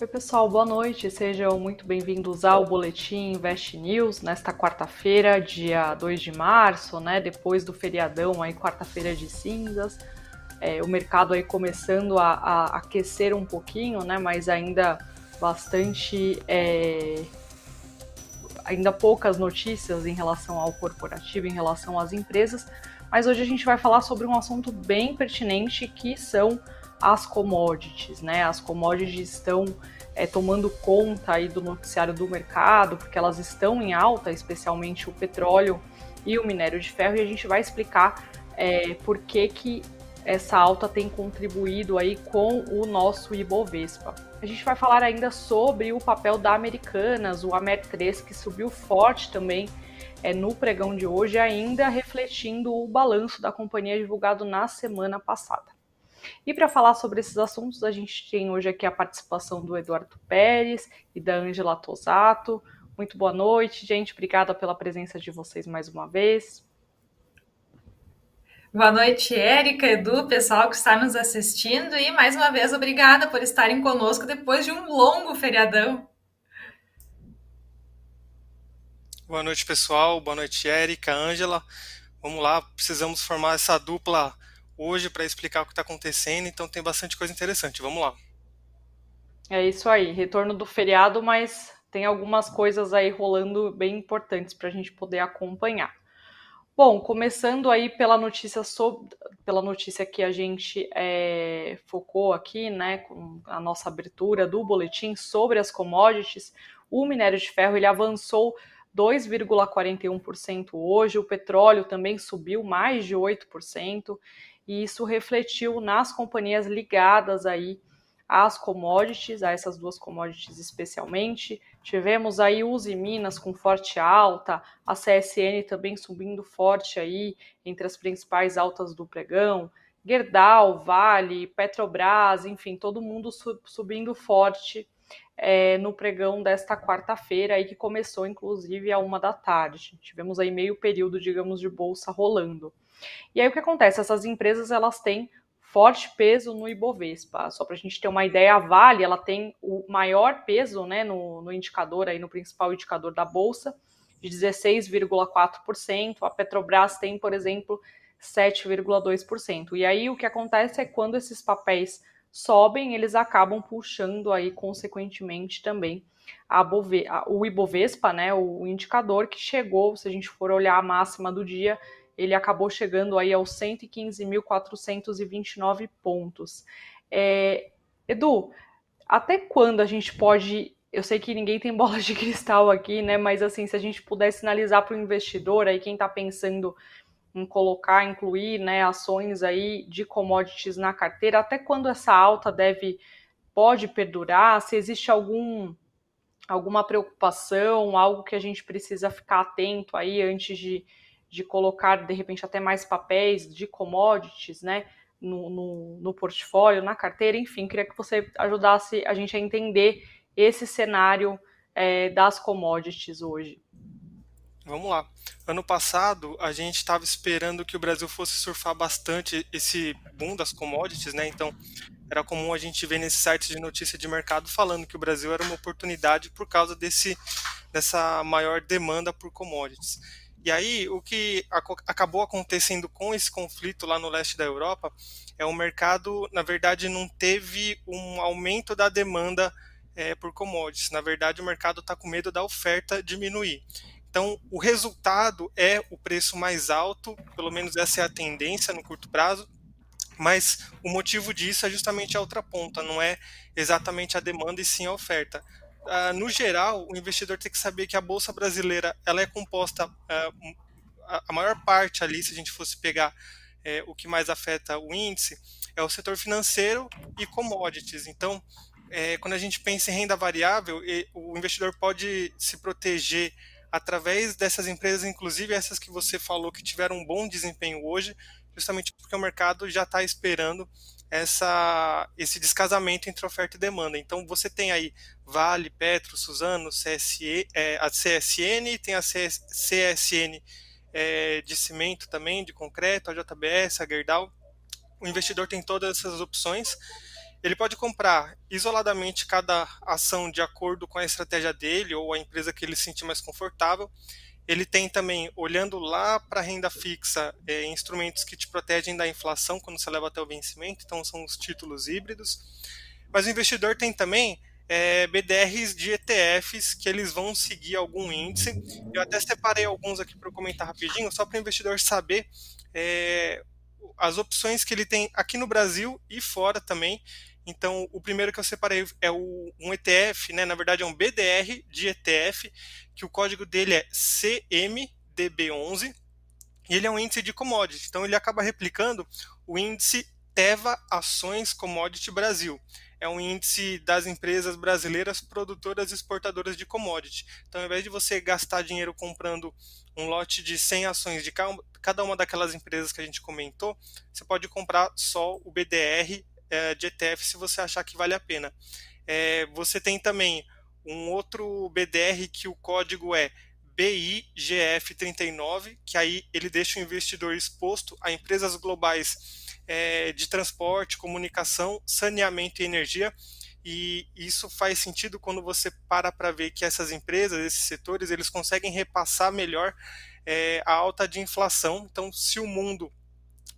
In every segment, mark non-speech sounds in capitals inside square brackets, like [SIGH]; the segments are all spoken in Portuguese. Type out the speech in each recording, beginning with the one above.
Oi, pessoal, boa noite. Sejam muito bem-vindos ao Boletim Invest News nesta quarta-feira, dia 2 de março, né? Depois do feriadão aí, quarta-feira de cinzas. É, o mercado aí começando a, a, aquecer um pouquinho, né? Mas ainda bastante. É, ainda poucas notícias em relação ao corporativo, em relação às empresas. Mas hoje a gente vai falar sobre um assunto bem pertinente que são as commodities, né? As commodities estão é, tomando conta aí do noticiário do mercado, porque elas estão em alta, especialmente o petróleo e o minério de ferro, e a gente vai explicar é, por que, que essa alta tem contribuído aí com o nosso Ibovespa. A gente vai falar ainda sobre o papel da Americanas, o Amer3, que subiu forte também é, no pregão de hoje, ainda refletindo o balanço da companhia divulgado na semana passada. E para falar sobre esses assuntos, a gente tem hoje aqui a participação do Eduardo Pérez e da Angela Tosato. Muito boa noite, gente. Obrigada pela presença de vocês mais uma vez. Boa noite, Érica, Edu, pessoal que está nos assistindo e mais uma vez obrigada por estarem conosco depois de um longo feriadão. Boa noite, pessoal. Boa noite, Érica, Ângela. Vamos lá, precisamos formar essa dupla hoje para explicar o que está acontecendo, então tem bastante coisa interessante. Vamos lá. É isso aí, retorno do feriado, mas tem algumas coisas aí rolando bem importantes para a gente poder acompanhar. Bom, começando aí pela notícia sobre, pela notícia que a gente é, focou aqui, né, com a nossa abertura do boletim sobre as commodities, o minério de ferro ele avançou 2,41% hoje, o petróleo também subiu mais de 8%, e isso refletiu nas companhias ligadas aí às commodities, a essas duas commodities especialmente. Tivemos aí Uzi Minas com forte alta, a CSN também subindo forte aí entre as principais altas do pregão, Gerdau, Vale, Petrobras, enfim, todo mundo subindo forte é, no pregão desta quarta-feira, aí que começou inclusive a uma da tarde. Tivemos aí meio período, digamos, de bolsa rolando. E aí o que acontece? Essas empresas elas têm forte peso no Ibovespa. Só para a gente ter uma ideia, a Vale ela tem o maior peso né, no, no indicador, aí, no principal indicador da Bolsa, de 16,4%. A Petrobras tem, por exemplo, 7,2%. E aí o que acontece é quando esses papéis sobem, eles acabam puxando aí, consequentemente, também a Bove, a, o Ibovespa, né, o indicador que chegou, se a gente for olhar a máxima do dia, ele acabou chegando aí aos 115.429 pontos. É, Edu, até quando a gente pode eu sei que ninguém tem [LAUGHS] bola de cristal aqui, né? Mas assim, se a gente puder sinalizar para o investidor aí, quem está pensando em colocar, incluir né, ações aí de commodities na carteira, até quando essa alta deve pode perdurar, se existe algum alguma preocupação, algo que a gente precisa ficar atento aí antes de, de colocar, de repente, até mais papéis de commodities, né? No, no, no, portfólio, na carteira, enfim, queria que você ajudasse a gente a entender esse cenário é, das commodities hoje. Vamos lá. Ano passado, a gente estava esperando que o Brasil fosse surfar bastante esse boom das commodities, né? Então, era comum a gente ver nesses sites de notícia de mercado falando que o Brasil era uma oportunidade por causa desse, dessa maior demanda por commodities. E aí, o que acabou acontecendo com esse conflito lá no leste da Europa é o mercado, na verdade, não teve um aumento da demanda é, por commodities. Na verdade, o mercado está com medo da oferta diminuir. Então, o resultado é o preço mais alto, pelo menos essa é a tendência no curto prazo, mas o motivo disso é justamente a outra ponta, não é exatamente a demanda e sim a oferta uh, no geral, o investidor tem que saber que a bolsa brasileira ela é composta uh, a maior parte ali, se a gente fosse pegar é, o que mais afeta o índice, é o setor financeiro e commodities. Então, é, quando a gente pensa em renda variável, o investidor pode se proteger através dessas empresas, inclusive essas que você falou que tiveram um bom desempenho hoje, justamente porque o mercado já está esperando essa, esse descasamento entre oferta e demanda. Então você tem aí Vale, Petro, Suzano, CSE, é, a CSN, tem a CS, CSN é, de cimento também, de concreto, a JBS, a Gerdau. O investidor tem todas essas opções ele pode comprar isoladamente cada ação de acordo com a estratégia dele ou a empresa que ele se sentir mais confortável. Ele tem também, olhando lá para a renda fixa, é, instrumentos que te protegem da inflação quando você leva até o vencimento, então são os títulos híbridos. Mas o investidor tem também é, BDRs de ETFs que eles vão seguir algum índice. Eu até separei alguns aqui para comentar rapidinho, só para o investidor saber é, as opções que ele tem aqui no Brasil e fora também. Então, o primeiro que eu separei é o, um ETF, né? na verdade é um BDR de ETF, que o código dele é CMDB11, e ele é um índice de commodity. Então, ele acaba replicando o índice Teva Ações Commodity Brasil. É um índice das empresas brasileiras produtoras e exportadoras de commodity. Então, ao invés de você gastar dinheiro comprando um lote de 100 ações de cada uma daquelas empresas que a gente comentou, você pode comprar só o BDR é, de ETF se você achar que vale a pena. É, você tem também um outro BDR que o código é BIGF39, que aí ele deixa o investidor exposto a empresas globais é, de transporte, comunicação, saneamento e energia. E isso faz sentido quando você para para ver que essas empresas, esses setores, eles conseguem repassar melhor é, a alta de inflação. Então, se o mundo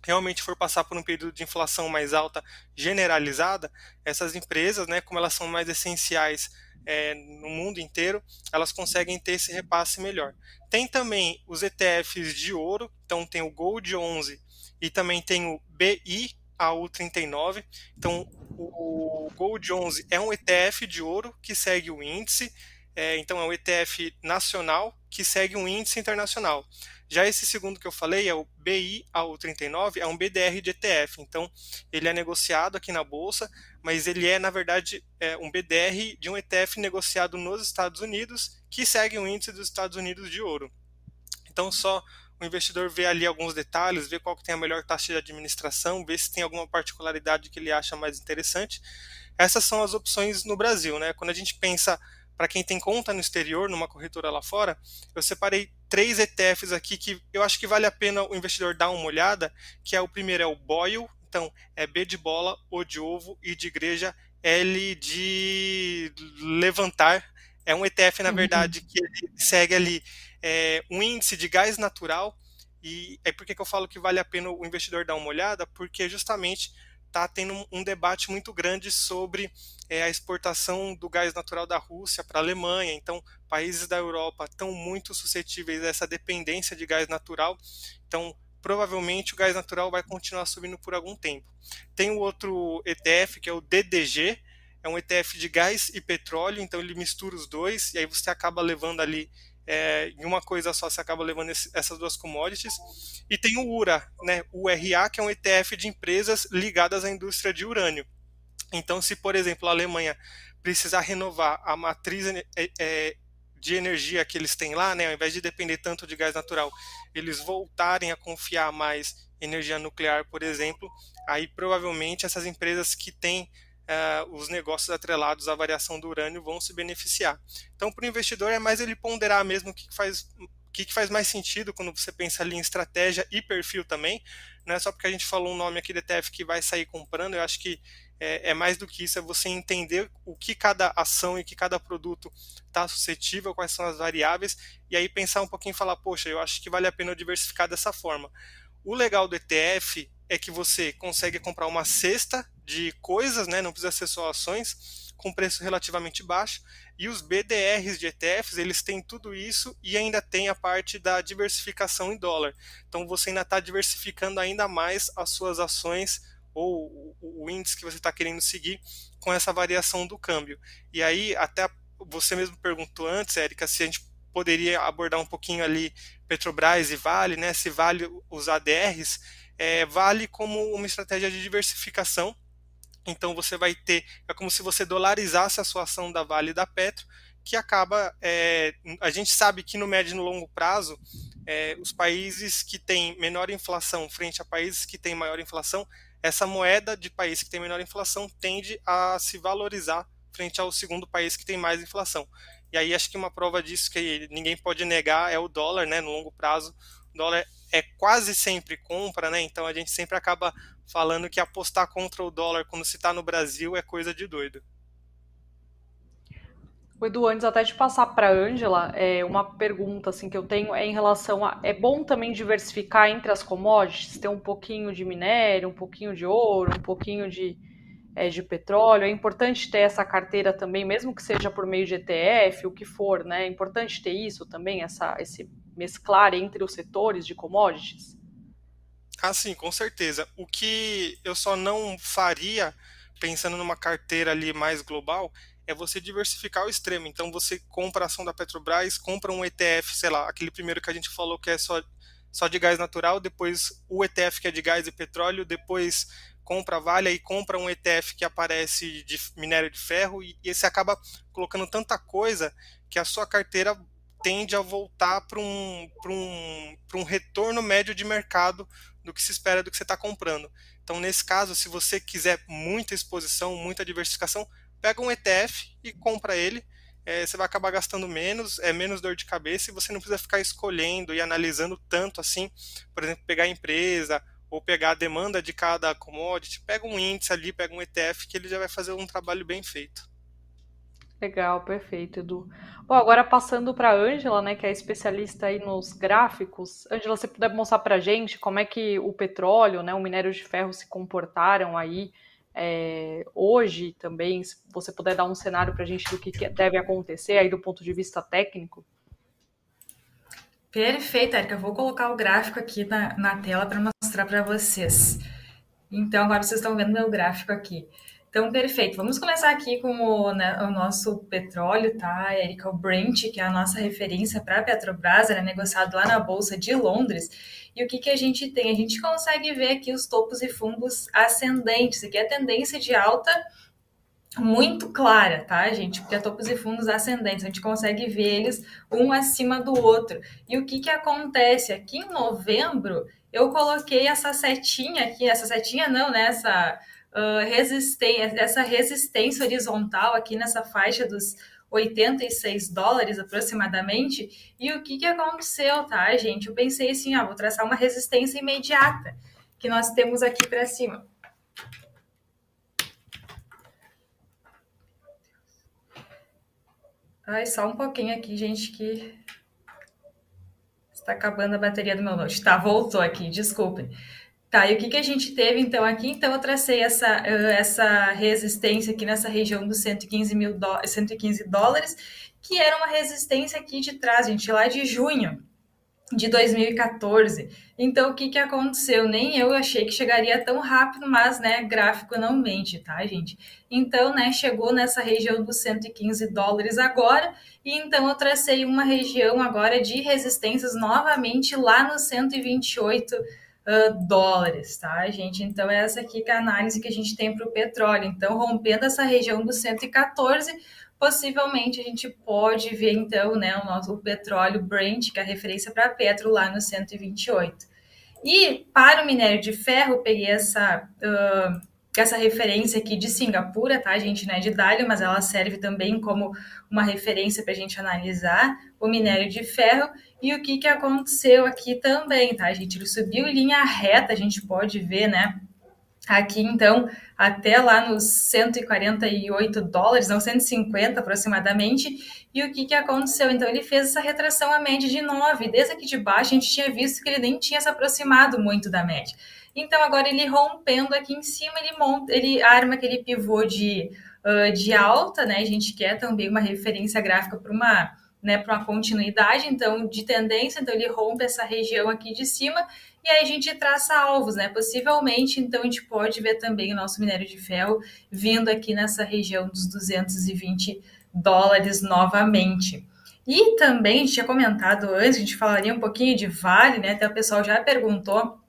realmente for passar por um período de inflação mais alta generalizada, essas empresas, né, como elas são mais essenciais é, no mundo inteiro, elas conseguem ter esse repasse melhor. Tem também os ETFs de ouro, então tem o Gold 11 e também tem o BI AU39. Então o Gold 11 é um ETF de ouro que segue o índice, é, então é um ETF nacional que segue um índice internacional. Já esse segundo que eu falei é o BI AU39, é um BDR de ETF, então ele é negociado aqui na bolsa, mas ele é na verdade é um BDR de um ETF negociado nos Estados Unidos que segue o índice dos Estados Unidos de ouro. Então só o investidor vê ali alguns detalhes, vê qual que tem a melhor taxa de administração, vê se tem alguma particularidade que ele acha mais interessante. Essas são as opções no Brasil, né? Quando a gente pensa para quem tem conta no exterior, numa corretora lá fora, eu separei três ETFs aqui que eu acho que vale a pena o investidor dar uma olhada, que é o primeiro é o BOIL, então é B de bola, O de ovo e de igreja, L de levantar. É um ETF, na uhum. verdade, que segue ali é, um índice de gás natural. E é por que eu falo que vale a pena o investidor dar uma olhada, porque justamente está tendo um debate muito grande sobre é, a exportação do gás natural da Rússia para a Alemanha. Então, países da Europa estão muito suscetíveis a essa dependência de gás natural. Então, provavelmente o gás natural vai continuar subindo por algum tempo. Tem o outro ETF, que é o DDG, é um ETF de gás e petróleo, então ele mistura os dois, e aí você acaba levando ali é, em uma coisa só você acaba levando esse, essas duas commodities. E tem o URA, né, o URA, que é um ETF de empresas ligadas à indústria de urânio. Então, se, por exemplo, a Alemanha precisar renovar a matriz é, é, de energia que eles têm lá, né, ao invés de depender tanto de gás natural, eles voltarem a confiar mais energia nuclear, por exemplo, aí provavelmente essas empresas que têm uh, os negócios atrelados à variação do urânio vão se beneficiar. Então, para o investidor, é mais ele ponderar mesmo o que faz o que, faz mais sentido quando você pensa ali em estratégia e perfil também. Não é só porque a gente falou um nome aqui de ETF que vai sair comprando, eu acho que é, é, mais do que isso, é você entender o que cada ação e que cada produto está suscetível, quais são as variáveis, e aí pensar um pouquinho e falar, poxa, eu acho que vale a pena diversificar dessa forma. O legal do ETF é que você consegue comprar uma cesta de coisas, né, não precisa ser só ações, com preço relativamente baixo, e os BDRs de ETFs, eles têm tudo isso e ainda tem a parte da diversificação em dólar. Então você ainda está diversificando ainda mais as suas ações ou o índice que você está querendo seguir com essa variação do câmbio. E aí, até você mesmo perguntou antes, Érica, se a gente poderia abordar um pouquinho ali Petrobras e Vale, né? Se vale os ADRs, é, vale como uma estratégia de diversificação então você vai ter, é como se você dolarizasse a sua ação da Vale e da Petro, que acaba, é, a gente sabe que no médio e no longo prazo, é, os países que têm menor inflação frente a países que têm maior inflação, essa moeda de país que tem menor inflação tende a se valorizar frente ao segundo país que tem mais inflação. E aí acho que uma prova disso que ninguém pode negar é o dólar, né? No longo prazo, dólar é quase sempre compra, né? Então a gente sempre acaba falando que apostar contra o dólar quando se está no Brasil é coisa de doido. O Edu, antes até de passar para a Ângela, é, uma pergunta assim, que eu tenho é em relação a. É bom também diversificar entre as commodities, ter um pouquinho de minério, um pouquinho de ouro, um pouquinho de, é, de petróleo. É importante ter essa carteira também, mesmo que seja por meio de ETF, o que for, né? É importante ter isso também, essa, esse mesclar entre os setores de commodities. Ah, sim, com certeza. O que eu só não faria, pensando numa carteira ali mais global, é você diversificar o extremo. Então você compra a ação da Petrobras, compra um ETF, sei lá, aquele primeiro que a gente falou que é só, só de gás natural, depois o ETF que é de gás e petróleo, depois compra a Vale e compra um ETF que aparece de minério de ferro e, e você acaba colocando tanta coisa que a sua carteira tende a voltar para um, um, um retorno médio de mercado do que se espera do que você está comprando. Então, nesse caso, se você quiser muita exposição, muita diversificação, pega um ETF e compra ele. É, você vai acabar gastando menos, é menos dor de cabeça e você não precisa ficar escolhendo e analisando tanto assim, por exemplo, pegar a empresa ou pegar a demanda de cada commodity, pega um índice ali, pega um ETF que ele já vai fazer um trabalho bem feito. Legal, perfeito, Edu. Bom, agora passando para a Ângela, né, que é especialista aí nos gráficos. Ângela, você puder mostrar para a gente como é que o petróleo, né, o minério de ferro se comportaram aí é, hoje também, se você puder dar um cenário para a gente do que deve acontecer aí do ponto de vista técnico. Perfeito, Erika. Eu vou colocar o gráfico aqui na, na tela para mostrar para vocês. Então, agora vocês estão vendo meu gráfico aqui. Então, perfeito. Vamos começar aqui com o, né, o nosso petróleo, tá, Erika? O Brent, que é a nossa referência para a Petrobras, era é negociado lá na Bolsa de Londres. E o que, que a gente tem? A gente consegue ver aqui os topos e fundos ascendentes. Aqui é a tendência de alta muito clara, tá, gente? Porque é topos e fundos ascendentes, a gente consegue ver eles um acima do outro. E o que que acontece? Aqui em novembro, eu coloquei essa setinha aqui, essa setinha não, né? Essa uh, resistência, essa resistência horizontal aqui nessa faixa dos 86 dólares aproximadamente. E o que, que aconteceu, tá, gente? Eu pensei assim, ah, vou traçar uma resistência imediata que nós temos aqui para cima. Ai, só um pouquinho aqui, gente, que está acabando a bateria do meu note. Tá, voltou aqui, desculpem. Tá, e o que, que a gente teve então aqui? Então, eu tracei essa, essa resistência aqui nessa região dos 115, mil 115 dólares, que era uma resistência aqui de trás, gente, lá de junho de 2014. Então, o que, que aconteceu? Nem eu achei que chegaria tão rápido, mas, né, gráfico não mente, tá, gente? Então, né, chegou nessa região dos 115 dólares agora, e então eu tracei uma região agora de resistências novamente lá no 128 dólares uh, dólares, tá, gente? Então, essa aqui que é a análise que a gente tem para o petróleo. Então, rompendo essa região do 114, possivelmente a gente pode ver, então, né, o nosso petróleo Brent, que é a referência para Petro, lá no 128. E para o minério de ferro, peguei essa. Uh, essa referência aqui de Singapura, tá, gente? Não é de Dália, mas ela serve também como uma referência para a gente analisar o minério de ferro. E o que, que aconteceu aqui também, tá, gente? Ele subiu linha reta, a gente pode ver, né? Aqui, então, até lá nos 148 dólares, não 150 aproximadamente. E o que, que aconteceu? Então, ele fez essa retração à média de 9. Desde aqui de baixo, a gente tinha visto que ele nem tinha se aproximado muito da média. Então, agora ele rompendo aqui em cima, ele, monta, ele arma aquele pivô de, uh, de alta, né? A gente quer também uma referência gráfica para uma né, para uma continuidade, então, de tendência, então ele rompe essa região aqui de cima, e aí a gente traça alvos, né? Possivelmente, então, a gente pode ver também o nosso minério de ferro vindo aqui nessa região dos 220 dólares novamente. E também, a gente tinha comentado antes, a gente falaria um pouquinho de Vale, né? Até o pessoal já perguntou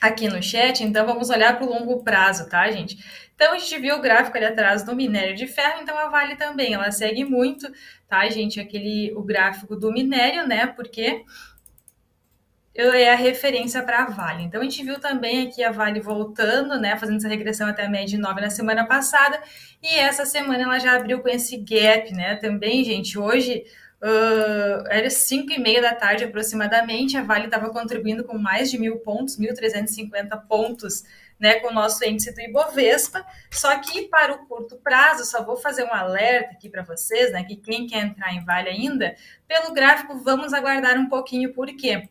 aqui no chat, então vamos olhar para o longo prazo, tá, gente? Então a gente viu o gráfico ali atrás do minério de ferro, então a Vale também, ela segue muito, tá, gente? Aquele o gráfico do minério, né? Porque é a referência para a Vale. Então a gente viu também aqui a Vale voltando, né, fazendo essa regressão até a média de 9 na semana passada, e essa semana ela já abriu com esse gap, né? Também, gente, hoje Uh, era 5 e meia da tarde aproximadamente, a Vale estava contribuindo com mais de mil pontos, 1.350 pontos, né, com o nosso índice do Ibovespa, só que para o curto prazo, só vou fazer um alerta aqui para vocês, né, que quem quer entrar em Vale ainda, pelo gráfico, vamos aguardar um pouquinho, por quê?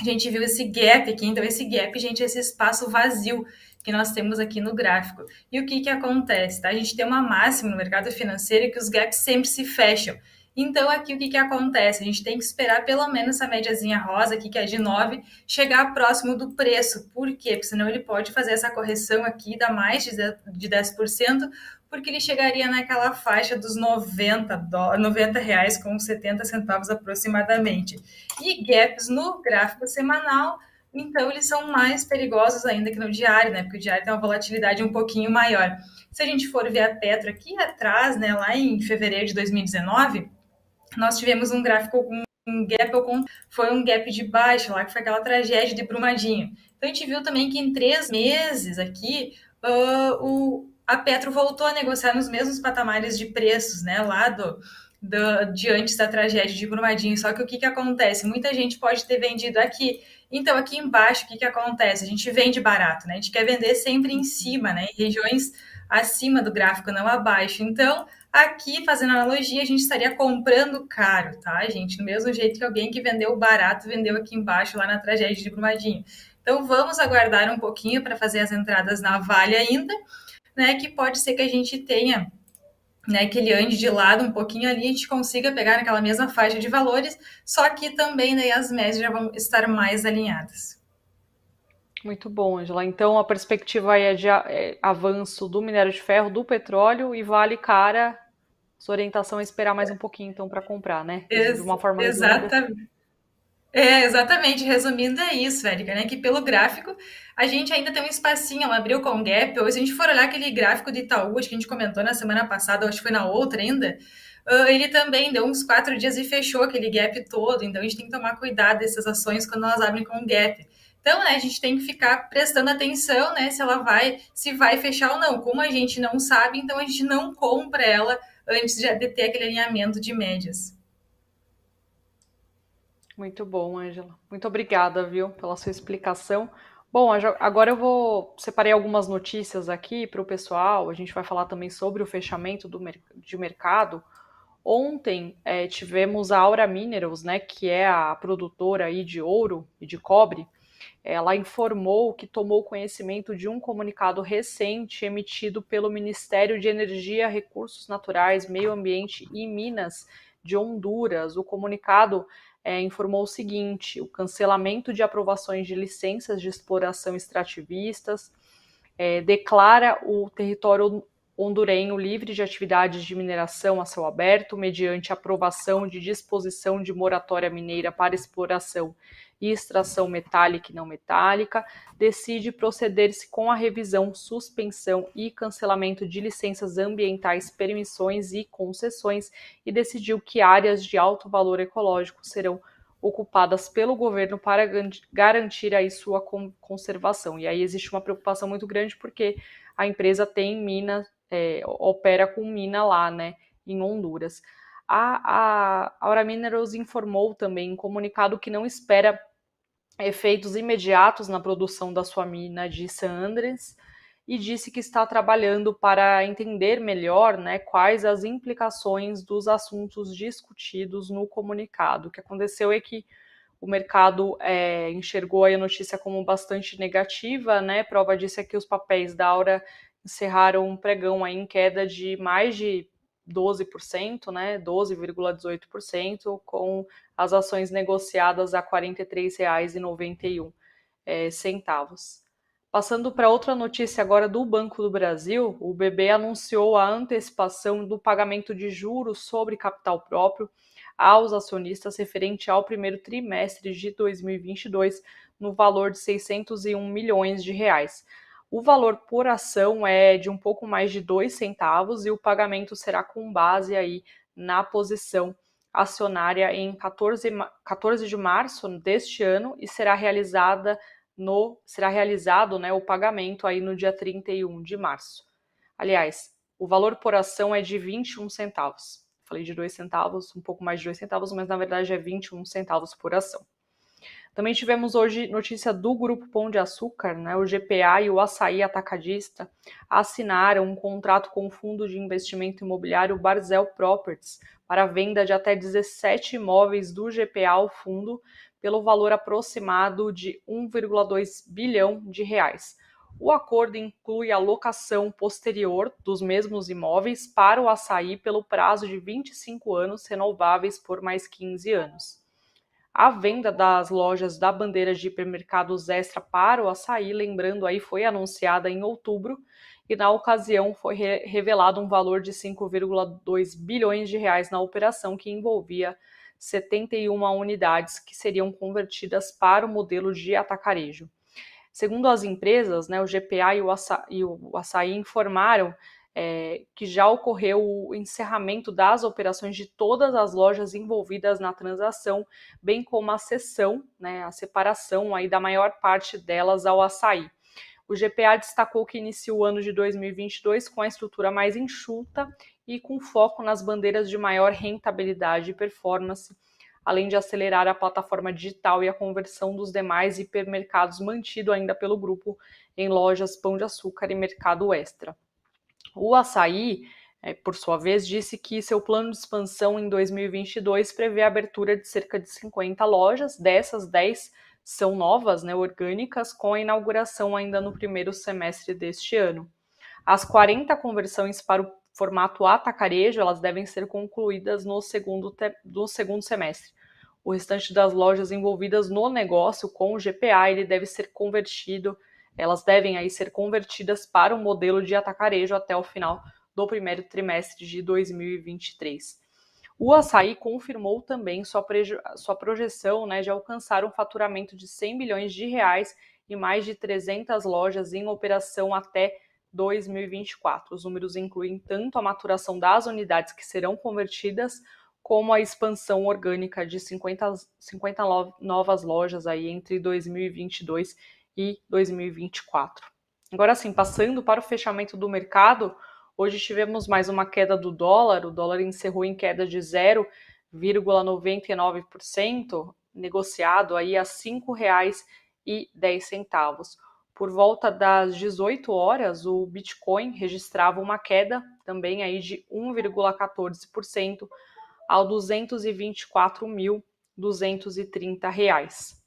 A gente viu esse gap aqui, então esse gap, gente, esse espaço vazio que nós temos aqui no gráfico. E o que que acontece, tá? A gente tem uma máxima no mercado financeiro que os gaps sempre se fecham. Então, aqui o que, que acontece? A gente tem que esperar pelo menos essa médiazinha rosa aqui, que é de 9, chegar próximo do preço. Por quê? Porque senão ele pode fazer essa correção aqui, dar mais de 10%, porque ele chegaria naquela faixa dos 90, do, 90 reais com 70 centavos aproximadamente. E gaps no gráfico semanal, então eles são mais perigosos ainda que no diário, né? Porque o diário tem uma volatilidade um pouquinho maior. Se a gente for ver a Petro aqui atrás, né, lá em fevereiro de 2019, nós tivemos um gráfico com um gap, foi um gap de baixa lá, que foi aquela tragédia de Brumadinho. Então a gente viu também que em três meses aqui, uh, o, a Petro voltou a negociar nos mesmos patamares de preços, né, lá do, do, de antes da tragédia de Brumadinho. Só que o que, que acontece? Muita gente pode ter vendido aqui. Então, aqui embaixo, o que, que acontece? A gente vende barato, né? A gente quer vender sempre em cima, né? Em regiões acima do gráfico, não abaixo. Então, Aqui, fazendo analogia, a gente estaria comprando caro, tá, gente? Do mesmo jeito que alguém que vendeu barato vendeu aqui embaixo, lá na tragédia de Brumadinho. Então, vamos aguardar um pouquinho para fazer as entradas na Vale ainda, né? Que pode ser que a gente tenha né, que ele ande de lado um pouquinho ali, a gente consiga pegar naquela mesma faixa de valores, só que também né, as médias já vão estar mais alinhadas. Muito bom, Angela. Então a perspectiva é de é, avanço do minério de ferro, do petróleo e vale cara. Sua orientação é esperar mais um pouquinho então para comprar, né? de uma forma exatamente. É, exatamente. Resumindo, é isso, Érica, né? Que pelo gráfico a gente ainda tem um espacinho, ela abriu com gap. Ou se a gente for olhar aquele gráfico de Itaú, acho que a gente comentou na semana passada, acho que foi na outra ainda, ele também deu uns quatro dias e fechou aquele gap todo. Então a gente tem que tomar cuidado dessas ações quando elas abrem com gap. Então, né, a gente tem que ficar prestando atenção, né, se ela vai, se vai fechar ou não. Como a gente não sabe, então a gente não compra ela antes de ter aquele alinhamento de médias. Muito bom, Angela. Muito obrigada, viu, pela sua explicação. Bom, agora eu vou separei algumas notícias aqui para o pessoal. A gente vai falar também sobre o fechamento do, de mercado. Ontem é, tivemos a Aura Minerals, né, que é a produtora aí de ouro e de cobre, ela informou que tomou conhecimento de um comunicado recente emitido pelo Ministério de Energia, Recursos Naturais, Meio Ambiente e Minas de Honduras. O comunicado é, informou o seguinte: o cancelamento de aprovações de licenças de exploração extrativistas é, declara o território hondurenho livre de atividades de mineração a céu aberto, mediante aprovação de disposição de moratória mineira para exploração e extração metálica e não metálica, decide proceder-se com a revisão, suspensão e cancelamento de licenças ambientais, permissões e concessões e decidiu que áreas de alto valor ecológico serão ocupadas pelo governo para garantir aí sua conservação. E aí existe uma preocupação muito grande porque a empresa tem mina, é, opera com mina lá, né, em Honduras. A, a Aura Minerals informou também em comunicado que não espera efeitos imediatos na produção da sua mina de Andres e disse que está trabalhando para entender melhor né, quais as implicações dos assuntos discutidos no comunicado. O que aconteceu é que o mercado é, enxergou a notícia como bastante negativa, né? Prova disso é que os papéis da Aura encerraram um pregão em queda de mais de 12%, né, 12,18%, com as ações negociadas a R$ 43,91. É, centavos. Passando para outra notícia agora do Banco do Brasil, o BB anunciou a antecipação do pagamento de juros sobre capital próprio aos acionistas referente ao primeiro trimestre de 2022 no valor de 601 milhões de reais. O valor por ação é de um pouco mais de dois centavos e o pagamento será com base aí na posição acionária em 14, 14 de março deste ano e será realizada no será realizado né, o pagamento aí no dia 31 de março. Aliás, o valor por ação é de 21 centavos. falei de 2 centavos, um pouco mais de 2 centavos, mas na verdade é 21 centavos por ação. Também tivemos hoje notícia do Grupo Pão de Açúcar, né? O GPA e o Açaí Atacadista assinaram um contrato com o fundo de investimento imobiliário Barzel Properties para venda de até 17 imóveis do GPA ao fundo pelo valor aproximado de 1,2 bilhão de reais. O acordo inclui a locação posterior dos mesmos imóveis para o açaí pelo prazo de 25 anos, renováveis por mais 15 anos. A venda das lojas da bandeira de hipermercados extra para o açaí, lembrando aí, foi anunciada em outubro e na ocasião foi re revelado um valor de 5,2 bilhões de reais na operação que envolvia 71 unidades que seriam convertidas para o modelo de atacarejo. Segundo as empresas, né, o GPA e o, Aça, e o Açaí informaram é, que já ocorreu o encerramento das operações de todas as lojas envolvidas na transação, bem como a cessão, né, a separação aí da maior parte delas ao açaí. O GPA destacou que iniciou o ano de 2022 com a estrutura mais enxuta e com foco nas bandeiras de maior rentabilidade e performance, além de acelerar a plataforma digital e a conversão dos demais hipermercados mantido ainda pelo grupo em lojas Pão de Açúcar e Mercado Extra. O Açaí, é, por sua vez, disse que seu plano de expansão em 2022 prevê a abertura de cerca de 50 lojas, dessas 10 são novas, né, orgânicas, com a inauguração ainda no primeiro semestre deste ano. As 40 conversões para o formato atacarejo, elas devem ser concluídas no segundo, no segundo semestre. O restante das lojas envolvidas no negócio com o GPA, ele deve ser convertido, elas devem aí ser convertidas para o modelo de atacarejo até o final do primeiro trimestre de 2023. O Açaí confirmou também sua, sua projeção né, de alcançar um faturamento de 100 bilhões de reais e mais de 300 lojas em operação até 2024. Os números incluem tanto a maturação das unidades que serão convertidas, como a expansão orgânica de 50, 50 novas lojas aí entre 2022 e 2024. Agora sim, passando para o fechamento do mercado, Hoje tivemos mais uma queda do dólar, o dólar encerrou em queda de 0,99%, negociado aí a R$ 5,10. Por volta das 18 horas, o Bitcoin registrava uma queda também aí de 1,14% ao 224.230 reais.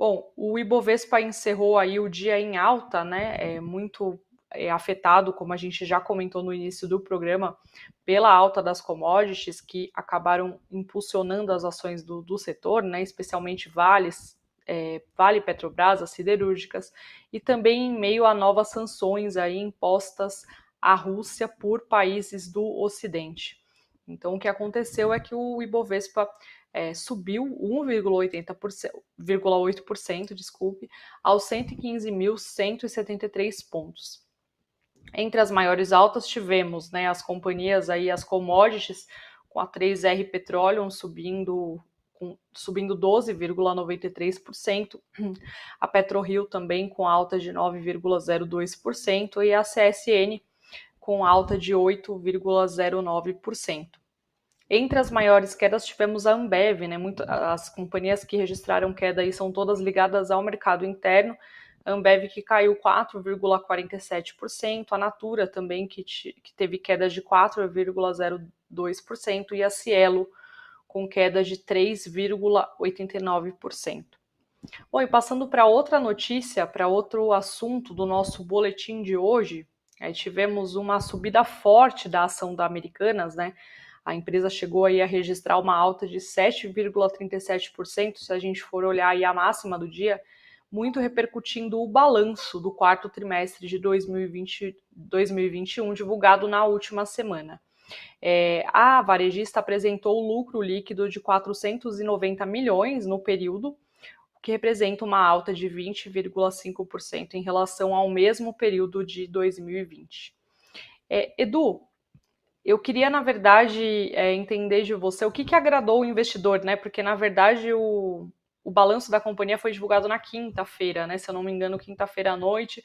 Bom, o Ibovespa encerrou aí o dia em alta, né? É muito é, afetado, como a gente já comentou no início do programa, pela alta das commodities que acabaram impulsionando as ações do, do setor, né, especialmente Vales, é, Vale Petrobras, as siderúrgicas, e também em meio a novas sanções aí impostas à Rússia por países do Ocidente. Então, o que aconteceu é que o Ibovespa é, subiu 1,8%, desculpe, aos 115.173 pontos. Entre as maiores altas tivemos né, as companhias aí, as commodities, com a 3R Petroleum subindo subindo 12,93%, a PetroRio também com alta de 9,02% e a CSN com alta de 8,09%. Entre as maiores quedas tivemos a Ambev, né? Muito, as companhias que registraram queda aí são todas ligadas ao mercado interno, Ambev que caiu 4,47%, a Natura também que, que teve queda de 4,02% e a Cielo com queda de 3,89%. Bom, e passando para outra notícia, para outro assunto do nosso boletim de hoje, tivemos uma subida forte da ação da Americanas, né? A empresa chegou aí a registrar uma alta de 7,37%, se a gente for olhar aí a máxima do dia, muito repercutindo o balanço do quarto trimestre de 2020, 2021, divulgado na última semana. É, a varejista apresentou lucro líquido de 490 milhões no período, o que representa uma alta de 20,5% em relação ao mesmo período de 2020. É, Edu, eu queria, na verdade, é, entender de você o que, que agradou o investidor, né? Porque, na verdade, o, o balanço da companhia foi divulgado na quinta-feira, né? Se eu não me engano, quinta-feira à noite.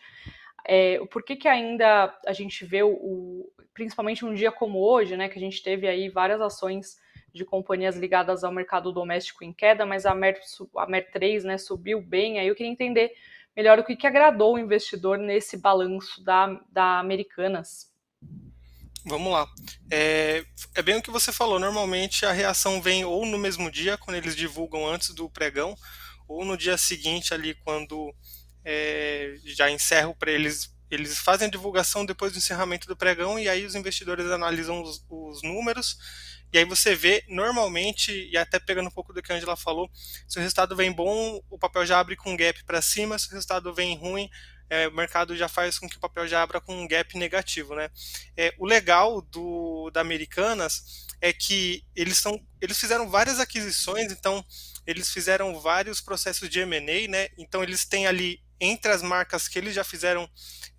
É, por que, que ainda a gente vê o, principalmente um dia como hoje, né, que a gente teve aí várias ações de companhias ligadas ao mercado doméstico em queda, mas a MER, a MER 3 né, subiu bem. Aí eu queria entender melhor o que, que agradou o investidor nesse balanço da, da Americanas. Vamos lá. É, é, bem o que você falou. Normalmente a reação vem ou no mesmo dia, quando eles divulgam antes do pregão, ou no dia seguinte ali, quando é, já encerra para eles. Eles fazem a divulgação depois do encerramento do pregão e aí os investidores analisam os, os números e aí você vê, normalmente, e até pegando um pouco do que a Angela falou, se o resultado vem bom, o papel já abre com um gap para cima, se o resultado vem ruim, é, o mercado já faz com que o papel já abra com um gap negativo. Né? É, o legal do, da Americanas é que eles, são, eles fizeram várias aquisições, então eles fizeram vários processos de M&A, né? então eles têm ali entre as marcas que eles já fizeram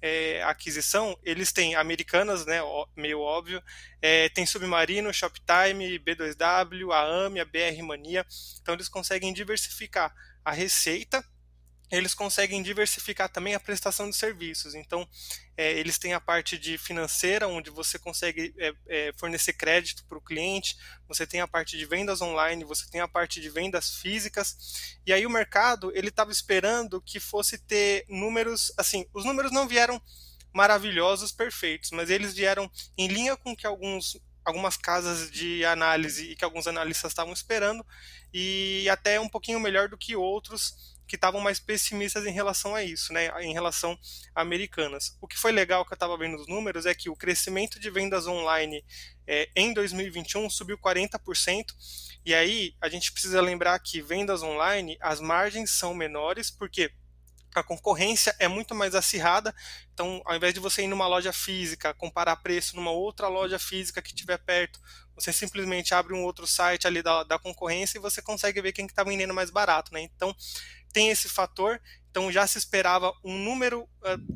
é, aquisição, eles têm Americanas, né, meio óbvio, é, tem Submarino, Shoptime, B2W, a AME, a BR Mania, então eles conseguem diversificar a receita eles conseguem diversificar também a prestação de serviços. Então, é, eles têm a parte de financeira, onde você consegue é, é, fornecer crédito para o cliente, você tem a parte de vendas online, você tem a parte de vendas físicas. E aí o mercado ele estava esperando que fosse ter números, assim, os números não vieram maravilhosos, perfeitos, mas eles vieram em linha com que alguns algumas casas de análise e que alguns analistas estavam esperando e até um pouquinho melhor do que outros que estavam mais pessimistas em relação a isso, né, em relação a americanas. O que foi legal que eu estava vendo os números é que o crescimento de vendas online é, em 2021 subiu 40%, e aí a gente precisa lembrar que vendas online, as margens são menores, porque a concorrência é muito mais acirrada. Então, ao invés de você ir numa loja física, comparar preço numa outra loja física que estiver perto, você simplesmente abre um outro site ali da, da concorrência e você consegue ver quem está que tá vendendo mais barato. Né? Então, tem esse fator. Então, já se esperava um número,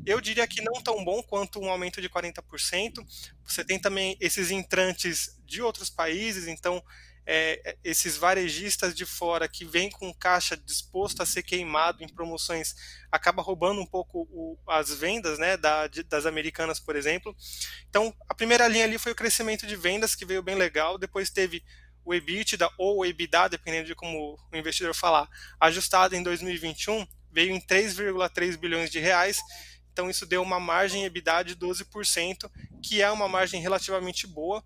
eu diria que não tão bom quanto um aumento de 40%. Você tem também esses entrantes de outros países, então é, esses varejistas de fora que vêm com caixa disposto a ser queimado em promoções acaba roubando um pouco o, as vendas né, da, de, das americanas, por exemplo. Então, a primeira linha ali foi o crescimento de vendas, que veio bem legal. Depois teve o EBITDA ou o EBITDA, dependendo de como o investidor falar, ajustado em 2021, veio em 3,3 bilhões de reais. Então, isso deu uma margem EBITDA de 12%, que é uma margem relativamente boa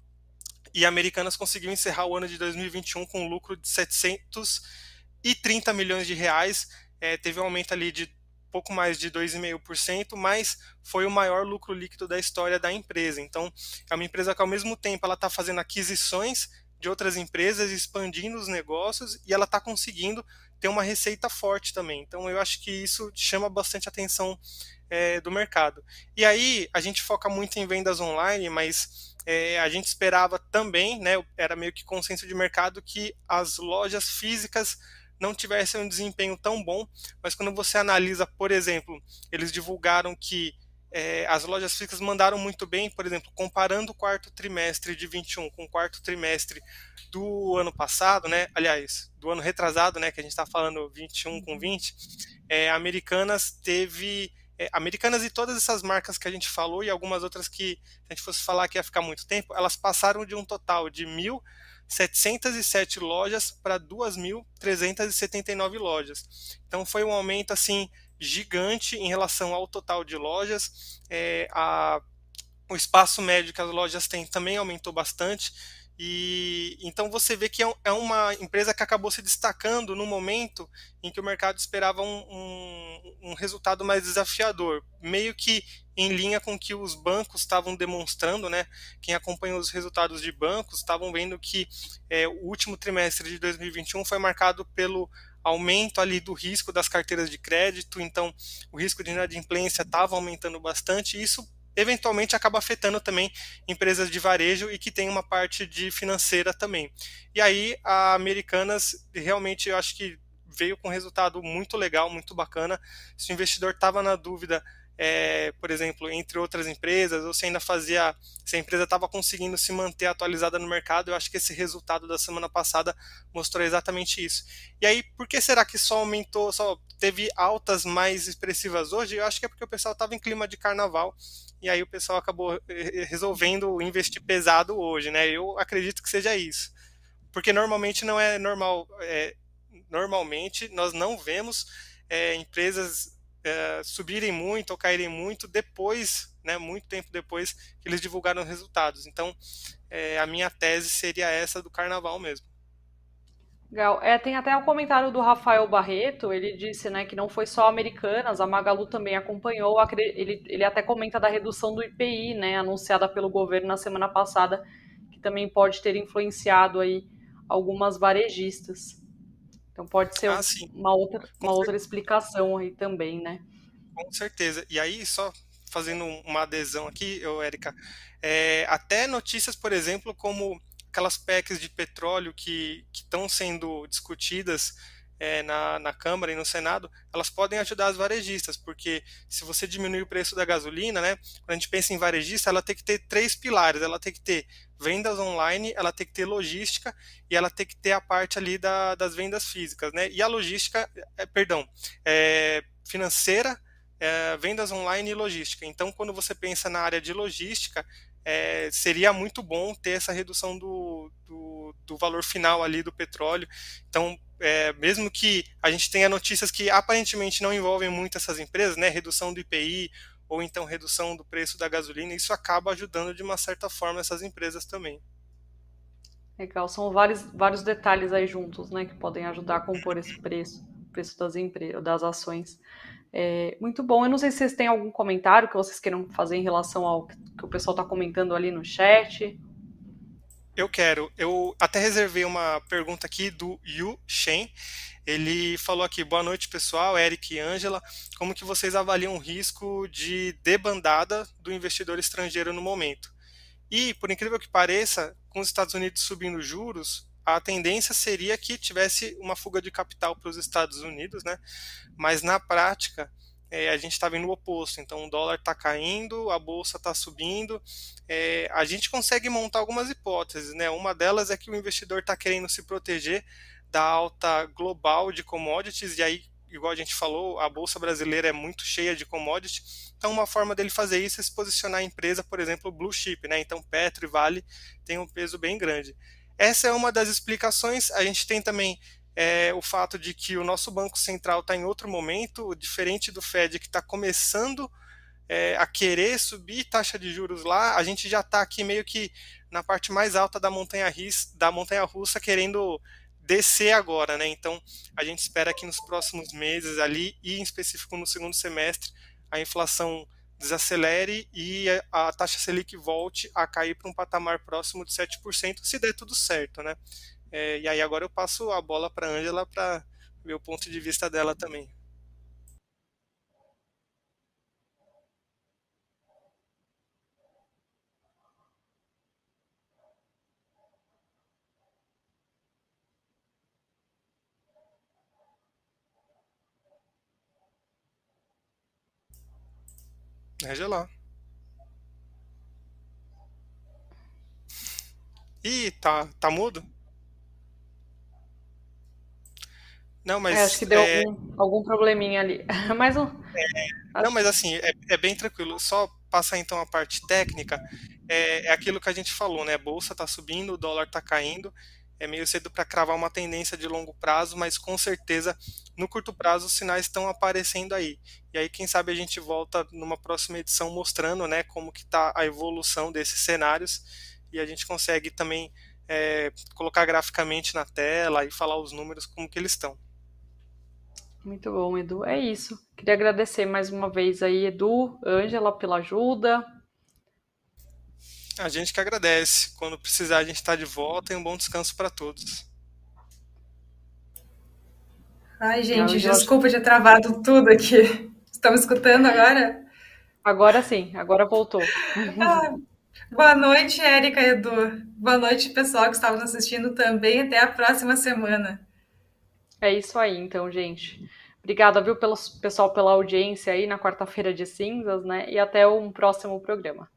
e a Americanas conseguiu encerrar o ano de 2021 com um lucro de 730 milhões de reais. É, teve um aumento ali de pouco mais de 2,5%, mas foi o maior lucro líquido da história da empresa. Então, é uma empresa que ao mesmo tempo ela está fazendo aquisições de outras empresas, expandindo os negócios e ela está conseguindo ter uma receita forte também. Então, eu acho que isso chama bastante atenção é, do mercado. E aí, a gente foca muito em vendas online, mas é, a gente esperava também, né, era meio que consenso de mercado, que as lojas físicas não tivessem um desempenho tão bom, mas quando você analisa, por exemplo, eles divulgaram que é, as lojas físicas mandaram muito bem, por exemplo, comparando o quarto trimestre de 21 com o quarto trimestre do ano passado, né, aliás, do ano retrasado, né, que a gente está falando 21 com 20, é, Americanas teve é, Americanas e todas essas marcas que a gente falou e algumas outras que, se a gente fosse falar que ia ficar muito tempo, elas passaram de um total de 1.707 lojas para 2.379 lojas. Então foi um aumento assim gigante em relação ao total de lojas. É, a, o espaço médio que as lojas têm também aumentou bastante. E então você vê que é, é uma empresa que acabou se destacando no momento em que o mercado esperava um, um, um resultado mais desafiador, meio que em linha com que os bancos estavam demonstrando, né? Quem acompanhou os resultados de bancos estavam vendo que é, o último trimestre de 2021 foi marcado pelo aumento ali do risco das carteiras de crédito, então o risco de inadimplência estava aumentando bastante, e isso eventualmente acaba afetando também empresas de varejo e que tem uma parte de financeira também. E aí a Americanas realmente eu acho que veio com um resultado muito legal, muito bacana. Se o investidor estava na dúvida é, por exemplo, entre outras empresas, ou se ainda fazia, se a empresa estava conseguindo se manter atualizada no mercado, eu acho que esse resultado da semana passada mostrou exatamente isso. E aí, por que será que só aumentou, só teve altas mais expressivas hoje, eu acho que é porque o pessoal estava em clima de carnaval e aí o pessoal acabou eh, resolvendo investir pesado hoje, né? Eu acredito que seja isso, porque normalmente não é normal, é, normalmente nós não vemos é, empresas é, subirem muito ou caírem muito depois, né, muito tempo depois que eles divulgaram os resultados. Então, é, a minha tese seria essa do carnaval mesmo. Legal. É, tem até o um comentário do Rafael Barreto, ele disse né, que não foi só Americanas, a Magalu também acompanhou, ele, ele até comenta da redução do IPI, né, anunciada pelo governo na semana passada, que também pode ter influenciado aí algumas varejistas. Então pode ser ah, uma, outra, uma outra explicação aí também, né? Com certeza. E aí, só fazendo uma adesão aqui, eu, Érica, é, até notícias, por exemplo, como aquelas PECs de petróleo que estão sendo discutidas é, na, na Câmara e no Senado, elas podem ajudar as varejistas, porque se você diminuir o preço da gasolina, né, quando a gente pensa em varejista, ela tem que ter três pilares, ela tem que ter vendas online, ela tem que ter logística e ela tem que ter a parte ali da, das vendas físicas, né, e a logística, é, perdão, é, financeira, é, vendas online e logística. Então, quando você pensa na área de logística, é, seria muito bom ter essa redução do, do, do valor final ali do petróleo. Então, é, mesmo que a gente tenha notícias que aparentemente não envolvem muito essas empresas, né, redução do IPI ou então redução do preço da gasolina, isso acaba ajudando de uma certa forma essas empresas também. Legal, são vários, vários detalhes aí juntos, né, que podem ajudar a compor esse preço, preço das empresas, das ações. É, muito bom. Eu não sei se vocês têm algum comentário que vocês queiram fazer em relação ao que o pessoal está comentando ali no chat. Eu quero. Eu até reservei uma pergunta aqui do Yu Shen. Ele falou aqui, boa noite pessoal, Eric e Angela. Como que vocês avaliam o risco de debandada do investidor estrangeiro no momento? E, por incrível que pareça, com os Estados Unidos subindo juros, a tendência seria que tivesse uma fuga de capital para os Estados Unidos, né? Mas na prática, é, a gente está vendo o oposto. Então, o dólar está caindo, a bolsa está subindo. É, a gente consegue montar algumas hipóteses. Né? Uma delas é que o investidor está querendo se proteger da alta global de commodities, e aí, igual a gente falou, a bolsa brasileira é muito cheia de commodities. Então, uma forma dele fazer isso é se posicionar a empresa, por exemplo, blue chip. Né? Então, Petro e Vale tem um peso bem grande. Essa é uma das explicações. A gente tem também é o fato de que o nosso Banco Central está em outro momento, diferente do Fed, que está começando é, a querer subir taxa de juros lá, a gente já está aqui meio que na parte mais alta da montanha, da montanha russa, querendo descer agora, né? Então, a gente espera que nos próximos meses ali, e em específico no segundo semestre, a inflação desacelere e a taxa Selic volte a cair para um patamar próximo de 7%, se der tudo certo, né? É, e aí agora eu passo a bola para a Ângela para ver o ponto de vista dela também. Ângela. Ih, tá, tá mudo? Não, mas. É, acho que deu é... algum, algum probleminha ali. [LAUGHS] mas um. É, não, mas assim, é, é, bem tranquilo. Só passar então a parte técnica. É, é aquilo que a gente falou, né? A bolsa está subindo, o dólar está caindo. É meio cedo para cravar uma tendência de longo prazo, mas com certeza no curto prazo os sinais estão aparecendo aí. E aí, quem sabe a gente volta numa próxima edição mostrando né, como que está a evolução desses cenários e a gente consegue também é, colocar graficamente na tela e falar os números como que eles estão. Muito bom, Edu. É isso. Queria agradecer mais uma vez aí, Edu, Ângela, pela ajuda. A gente que agradece. Quando precisar, a gente está de volta e um bom descanso para todos. Ai, gente, desculpa ter travado tudo aqui. Estão me escutando agora? Agora sim, agora voltou. Ah, boa noite, Érica e Edu. Boa noite, pessoal que estava assistindo também. Até a próxima semana. É isso aí, então, gente. Obrigada, viu, pelo pessoal pela audiência aí na quarta-feira de cinzas, né? E até um próximo programa.